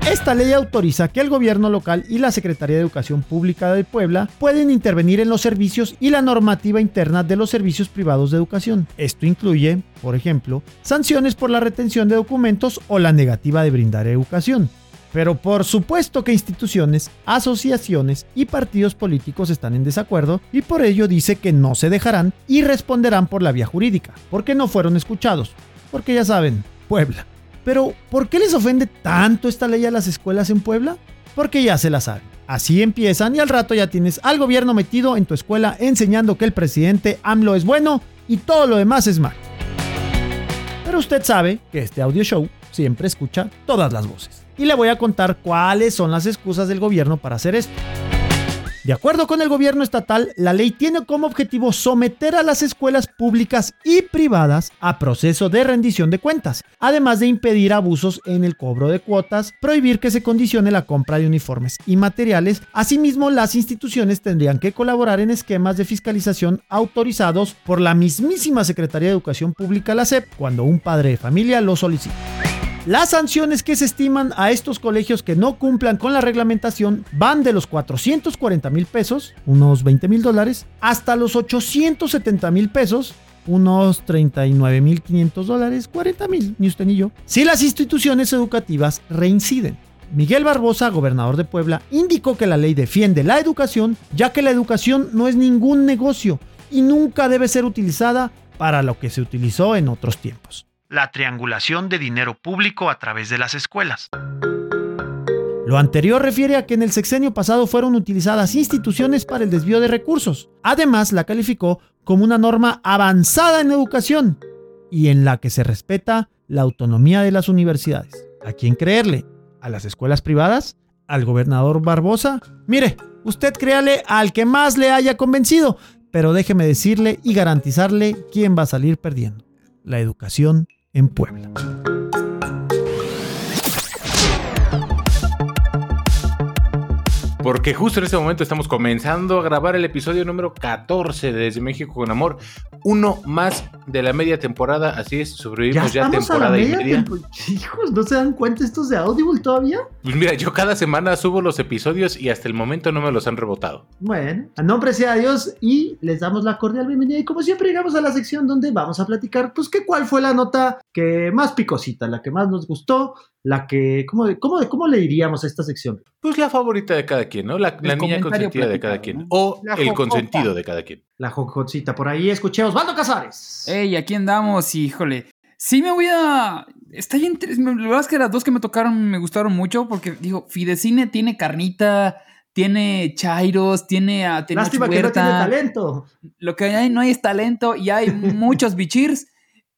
Esta ley autoriza que el gobierno local y la Secretaría de Educación Pública de Puebla pueden intervenir en los servicios y la normativa interna de los servicios privados de educación. Esto incluye, por ejemplo, sanciones por la retención de documentos o la negativa de brindar educación. Pero por supuesto que instituciones, asociaciones y partidos políticos están en desacuerdo y por ello dice que no se dejarán y responderán por la vía jurídica, porque no fueron escuchados. Porque ya saben, Puebla. Pero, ¿por qué les ofende tanto esta ley a las escuelas en Puebla? Porque ya se la saben. Así empiezan y al rato ya tienes al gobierno metido en tu escuela enseñando que el presidente AMLO es bueno y todo lo demás es malo. Pero usted sabe que este audio show siempre escucha todas las voces. Y le voy a contar cuáles son las excusas del gobierno para hacer esto. De acuerdo con el gobierno estatal, la ley tiene como objetivo someter a las escuelas públicas y privadas a proceso de rendición de cuentas, además de impedir abusos en el cobro de cuotas, prohibir que se condicione la compra de uniformes y materiales. Asimismo, las instituciones tendrían que colaborar en esquemas de fiscalización autorizados por la mismísima Secretaría de Educación Pública, la SEP, cuando un padre de familia lo solicita. Las sanciones que se estiman a estos colegios que no cumplan con la reglamentación van de los 440 mil pesos, unos 20 mil dólares, hasta los 870 mil pesos, unos 39 mil 500 dólares, 40 mil, ni usted ni yo, si las instituciones educativas reinciden. Miguel Barbosa, gobernador de Puebla, indicó que la ley defiende la educación, ya que la educación no es ningún negocio y nunca debe ser utilizada para lo que se utilizó en otros tiempos la triangulación de dinero público a través de las escuelas. Lo anterior refiere a que en el sexenio pasado fueron utilizadas instituciones para el desvío de recursos. Además, la calificó como una norma avanzada en educación y en la que se respeta la autonomía de las universidades. ¿A quién creerle? ¿A las escuelas privadas? ¿Al gobernador Barbosa? Mire, usted créale al que más le haya convencido, pero déjeme decirle y garantizarle quién va a salir perdiendo. La educación en Puebla. Porque justo en este momento estamos comenzando a grabar el episodio número 14 de Desde México con Amor. Uno más de la media temporada, así es, sobrevivimos ya, temporada y media. Hijos, ¿no se dan cuenta estos de Audible todavía? Pues mira, yo cada semana subo los episodios y hasta el momento no me los han rebotado. Bueno, a nombre sea Dios y les damos la cordial bienvenida. Y como siempre llegamos a la sección donde vamos a platicar, pues que cuál fue la nota que más picosita, la que más nos gustó, la que, ¿cómo, cómo, cómo le diríamos a esta sección? Pues la favorita de cada quien, ¿no? La, niña consentida de cada quien. O el consentido de cada quien. La jojocita. Por ahí escuchemos. ¡Bando Casares! Ey, aquí andamos, híjole. Sí me voy a... Está bien... La verdad es que las dos que me tocaron me gustaron mucho porque, digo, Fidecine tiene carnita, tiene chairos, tiene a Lástima que no tiene talento. Lo que hay no hay es talento y hay muchos (laughs) bichirs.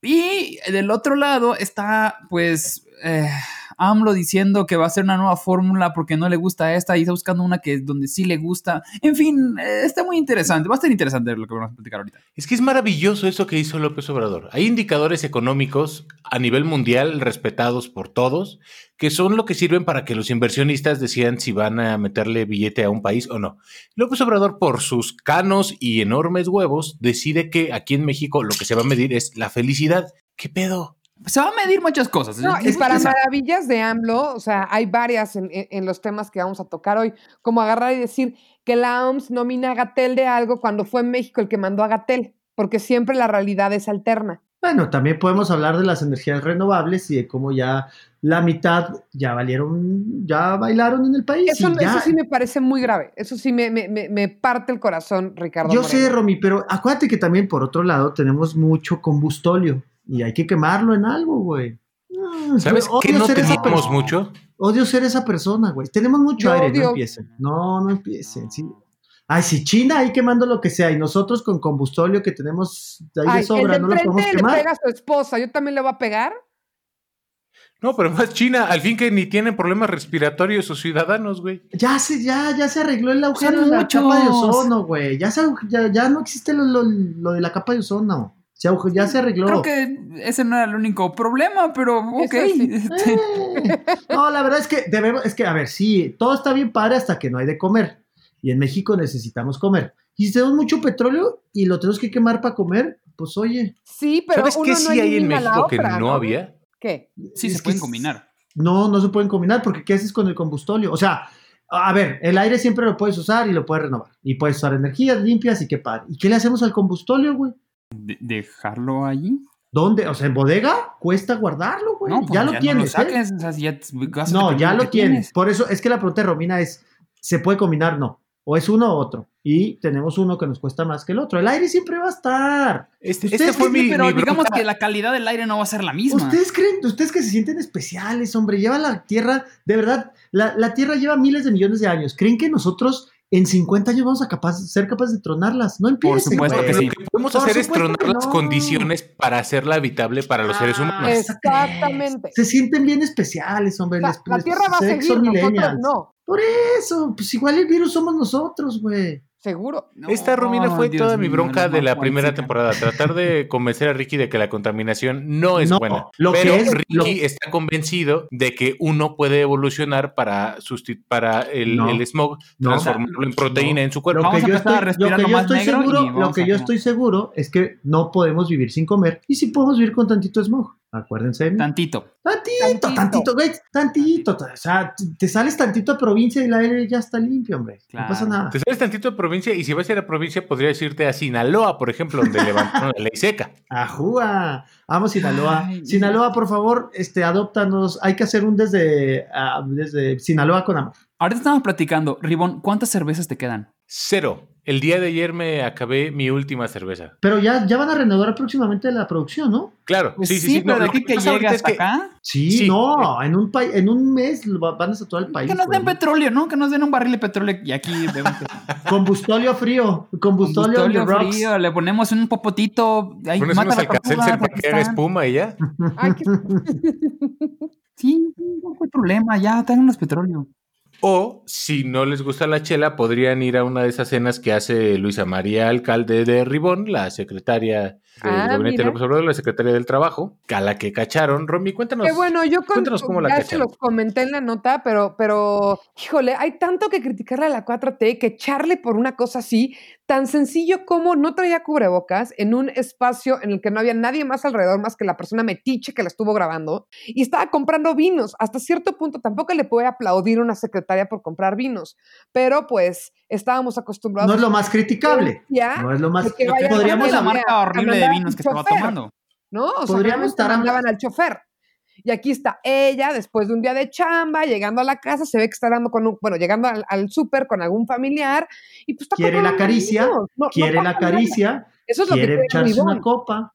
Y del otro lado está, pues, eh, AMLO diciendo que va a ser una nueva fórmula porque no le gusta esta y está buscando una que donde sí le gusta. En fin, eh, está muy interesante. Va a estar interesante lo que vamos a platicar ahorita. Es que es maravilloso eso que hizo López Obrador. Hay indicadores económicos a nivel mundial respetados por todos que son lo que sirven para que los inversionistas decidan si van a meterle billete a un país o no. López Obrador, por sus canos y enormes huevos, decide que aquí en México lo que se va a medir es la felicidad. ¿Qué pedo? Se va a medir muchas cosas. No, es para maravillas de AMLO, o sea, hay varias en, los temas que vamos a tocar hoy, como agarrar y decir que la OMS nomina a Gatel de algo cuando fue México el que mandó a Gatel, porque siempre la realidad es alterna. Bueno, también podemos hablar de las energías renovables y de cómo ya la mitad ya valieron, ya bailaron en el país. Eso, sí me parece muy grave. Eso sí me, me, parte el corazón, Ricardo. Yo sé, Romy, pero acuérdate que también por otro lado tenemos mucho combustóleo y hay que quemarlo en algo, güey. ¿Sabes qué no teníamos mucho? Odio ser esa persona, güey. Tenemos mucho aire, no empiecen. No, no empiecen. Sí. Ay, si China ahí quemando lo que sea y nosotros con combustóleo que tenemos ahí de sobra, no lo podemos quemar. le pega a su esposa, yo también le voy a pegar. No, pero más China, al fin que ni tienen problemas respiratorios sus ciudadanos, güey. Ya se, ya, ya se arregló el agujero de la capa de ozono, güey. Ya, ya, no existe lo, lo, de la capa de ozono. Se ya se arregló. Creo que ese no era el único problema, pero ok. Este, (laughs) No, la verdad es que debemos, es que, a ver, sí, todo está bien padre hasta que no hay de comer. Y en México necesitamos comer. Y si tenemos mucho petróleo y lo tenemos que quemar para comer, pues oye, Sí, pero ¿Sabes uno qué no sí hay en México que no había? ¿Qué? sí, Es se pueden combinar. no, no se pueden combinar porque ¿qué haces con el combustóleo? O sea, a ver, el aire siempre lo puedes usar y lo puedes renovar. Y puedes usar energías limpias y qué padre. ¿Y qué le hacemos al combustóleo, güey? De- ¿Dejarlo allí? ¿Dónde? O sea, en bodega cuesta guardarlo, güey. No, pues ya lo tienes. No, ¿eh? lo saques, o sea, si ya No, el ya lo tienes. Por eso es que la pregunta de Romina es, ¿se puede combinar? No. O es uno u otro. Y tenemos uno que nos cuesta más que el otro. El aire siempre va a estar. Este, Ustedes este fue mi, Pero mi digamos que la calidad del aire no va a ser la misma. ¿Ustedes creen, ustedes que se sienten especiales, hombre? Lleva la Tierra, de verdad, la, la Tierra lleva miles de millones de años. ¿Creen que nosotros en 50 años vamos a capaz, ser capaces de tronarlas? No empiecen, supuesto güey. que Lo sí. que podemos Por hacer es supuesto tronar las condiciones para hacerla habitable para los seres Ah, humanos. Exactamente. Se sienten bien especiales, hombre. Les- la les- Tierra va a seguir, nosotros no. Por eso, pues igual el virus somos nosotros, güey. Seguro. No, Esta Romina fue Dios toda mi bronca la de la primera temporada. Tratar de convencer a Ricky de que la contaminación no es No, buena. lo que Pero es- Ricky lo- está convencido de que uno puede evolucionar para, para el, No. el smog, No. transformarlo en proteína en su cuerpo. Lo que, a yo a estoy, lo que yo seguro, lo que a yo estoy seguro es que no podemos vivir sin comer y sí podemos vivir con tantito smog. Acuérdense de mí. Tantito. Tantito, Tantito. tantito, güey, tantito. O sea, te sales tantito a provincia y el aire ya está limpio, hombre. Claro. No pasa nada. Te sales tantito de provincia y si vas a ir a provincia podrías irte a Sinaloa, por ejemplo, donde (laughs) levantaron la ley seca. Ajúa. Vamos, Sinaloa. Ay, Sinaloa, por favor, este, adóptanos. Hay que hacer un desde, ah, desde Sinaloa con amor. Ahorita estamos platicando. Ribón, ¿cuántas cervezas te quedan? Cero. El día de ayer me acabé mi última cerveza. Pero ya, ya van a renovar próximamente la producción, ¿no? Claro, Pues sí, sí, sí. pero no, aquí que ahorita hasta es que- acá. Sí, Sí. no, en un, pa- en un mes van a saturar el país. Que nos den güey. petróleo, ¿no? Que nos den un barril de petróleo y aquí Combustóleo frío. Combustóleo rocks. frío, le ponemos un popotito, ahí Pones mata unos la para que haga espuma y ya. (laughs) Ay, qué- (laughs) Sí, no hay problema, ya, tráiganos petróleo. O, si no les gusta la chela, podrían ir a una de esas cenas que hace Luisa María Alcalde de Ribón, la secretaria del Ah, Gabinete mira. de López Obrador, la secretaria del Trabajo, a la que cacharon. Romy, cuéntanos. Qué bueno, yo con, cuéntanos cómo la ya se cacharon. los comenté en la nota, pero, pero, híjole, hay tanto que criticarle a la 4T que echarle por una cosa así, tan sencillo como no traía cubrebocas en un espacio en el que no había nadie más alrededor más que la persona metiche que la estuvo grabando y estaba comprando vinos. Hasta cierto punto tampoco le puede aplaudir a una secretaria por comprar vinos, pero pues estábamos acostumbrados No es lo más criticable. Ya, No es lo más. que Podríamos, la a- marca horrible de vinos que estaba tomando. ¿no? O sea, Podríamos realmente estar mandaban hablando- al chofer. Y aquí está ella, después de un día de chamba, llegando a la casa, se ve que está hablando con un, bueno, llegando al, al súper con algún familiar, y pues está quiere la caricia. No- no quiere la pasa nada. caricia, Eso es lo que quiere quiere echarse una copa.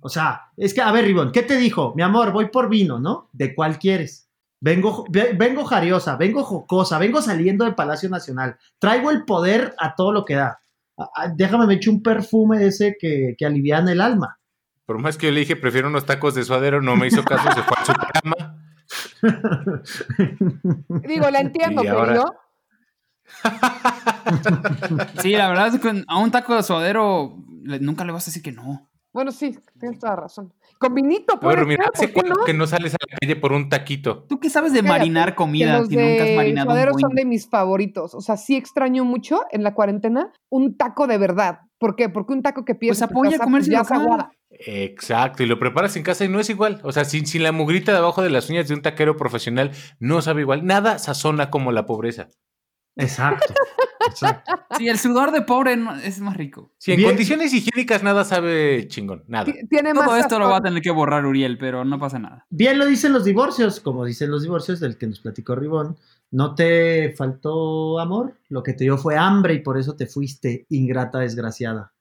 O sea, es que, a ver, Ribón, ¿qué te dijo? Mi amor, voy por vino, ¿no? ¿De cuál quieres? Vengo, ve- vengo jariosa, vengo jocosa, vengo saliendo de Palacio Nacional. Traigo el poder a todo lo que da. Déjame me echo un perfume de ese que, que aliviana el alma. Por más que yo le dije, prefiero unos tacos de suadero, no me hizo caso, se fue a su cama. (laughs) Digo, la entiendo, Y ahora-. (laughs) Sí, la verdad es que a un taco de suadero nunca le vas a decir que no. Bueno, sí, tienes toda razón. Con vinito, A puede Romy, ser, ¿hace ¿por qué cuánto no? que no sales a la calle por un taquito? ¿Tú qué sabes de marinar que comida los si nunca has de marinado un suaderos son buen? de mis favoritos. O sea, sí extraño mucho en la cuarentena un taco de verdad. ¿Por qué? Porque un taco que pides Pues apoya casa, comerse ya es local. aguada. Exacto, y lo preparas en casa y no es igual. O sea, sin, sin la mugrita debajo de las uñas de un taquero profesional, no sabe igual. Nada sazona como la pobreza. Exacto. exacto. Sí, el sudor de pobre no- es más rico. Si en Bien. condiciones higiénicas nada sabe chingón, nada. Ti- Tiene más Todo esto lo va a tener que borrar Uriel, pero no pasa nada. Bien lo dicen los divorcios, como dicen los divorcios del que nos platicó Ribón. No te faltó amor, lo que te dio fue hambre y por eso te fuiste, ingrata desgraciada.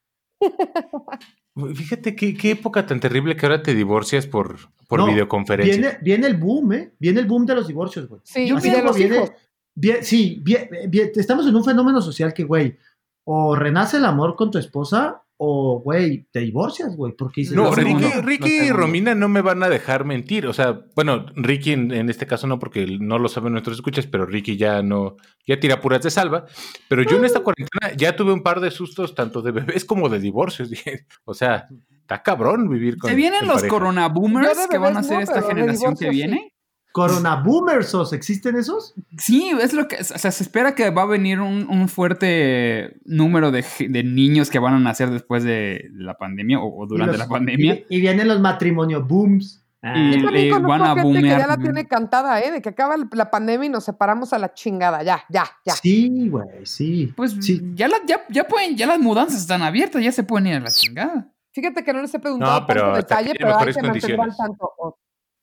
(laughs) Fíjate qué, qué época tan terrible que ahora te divorcias por, por No, videoconferencia. Viene, viene el boom, ¿eh? Viene el boom de los divorcios, güey. Sí, Así como viene- hijos. bien- sí, bien- bien- estamos en un fenómeno social que, güey, o renace el amor con tu esposa o, güey, te divorcias, güey, porque dices, No, Ricky, segundo, Ricky y. Romina no me van a dejar mentir. O sea, bueno, Ricky en, en este caso no, porque no lo saben nuestros escuchas, pero Ricky ya no, ya tira puras de salva. Pero yo en esta cuarentena ya tuve un par de sustos, tanto de bebés como de divorcios. (laughs) O sea, Está cabrón vivir con. ¿Se vienen en los pareja. corona Yo boomers de que van a ser no, esta generación que divorcio sí. Corona Boomersos, ¿existen esos? Sí, es lo que. O sea, se espera que va a venir un, un fuerte número de, de niños que van a nacer después de la pandemia o, o durante Y los- la pandemia. Y, y vienen los matrimonio booms. Ah, Y- también eh, conozco van a gente que ya boomear la tiene cantada, ¿eh? De que acaba la pandemia y nos separamos a la chingada. Ya, ya, ya. Sí, güey, sí. Pues Sí. ya, la- ya, ya pueden, ya las mudanzas están abiertas, ya se pueden ir a la chingada. Fíjate que no les he preguntado No, pero tanto detalle, pero hay que mantener al tanto.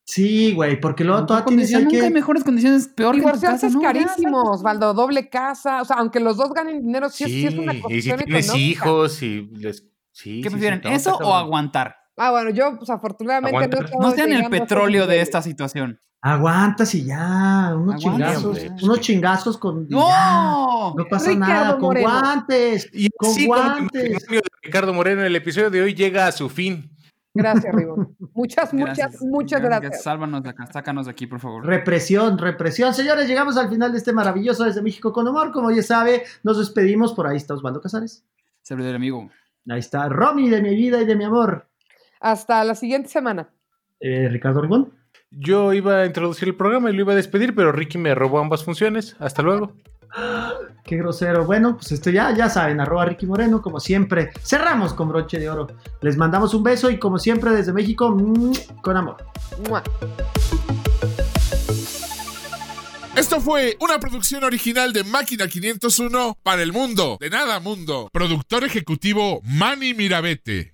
Sí, güey, porque luego todavía tienes nunca hay mejores condiciones, peor que en tu Divorciarse casa, es ¿no? Ya, carísimo, ya. Osvaldo, doble casa. O sea, aunque los dos ganen dinero, sí, Sí, sí es una y si cuestión tienes económica. hijos y les. Sí, ¿Qué sí, prefieren? sí, no, ¿Eso o aguantar? Ah, bueno, yo, pues afortunadamente Aguanta. no No sean el petróleo de esta situación. Aguantas y ya, unos chingazos, hombre. unos chingazos con... y ya. ¡No! No pasa Ricardo nada, con Moreno. guantes, Y con el guantes. de Ricardo Moreno, el episodio de hoy llega a su fin. Gracias, Ribón. Muchas, muchas, Gracias, muchas gracias. Sálvanos de acá, sácanos de aquí, por favor. Represión, represión. Señores, llegamos al final de este maravilloso Desde México con Humor. Como ya sabe, nos despedimos. Por ahí está Osvaldo Casares. Servidor amigo. Ahí está Romy de mi vida y de mi amor. Hasta la siguiente semana. Eh, Ricardo Ribón. Yo iba a introducir el programa y lo iba a despedir, pero Ricky me robó ambas funciones. Hasta luego. Qué grosero. Bueno, pues esto ya, ya saben, arroba Ricky Moreno, como siempre. Cerramos con broche de oro. Les mandamos un beso y como siempre desde México, mm, con amor. Esto fue una producción original de Máquina 501 para el mundo. De nada, mundo. Productor ejecutivo Manny Mirabete.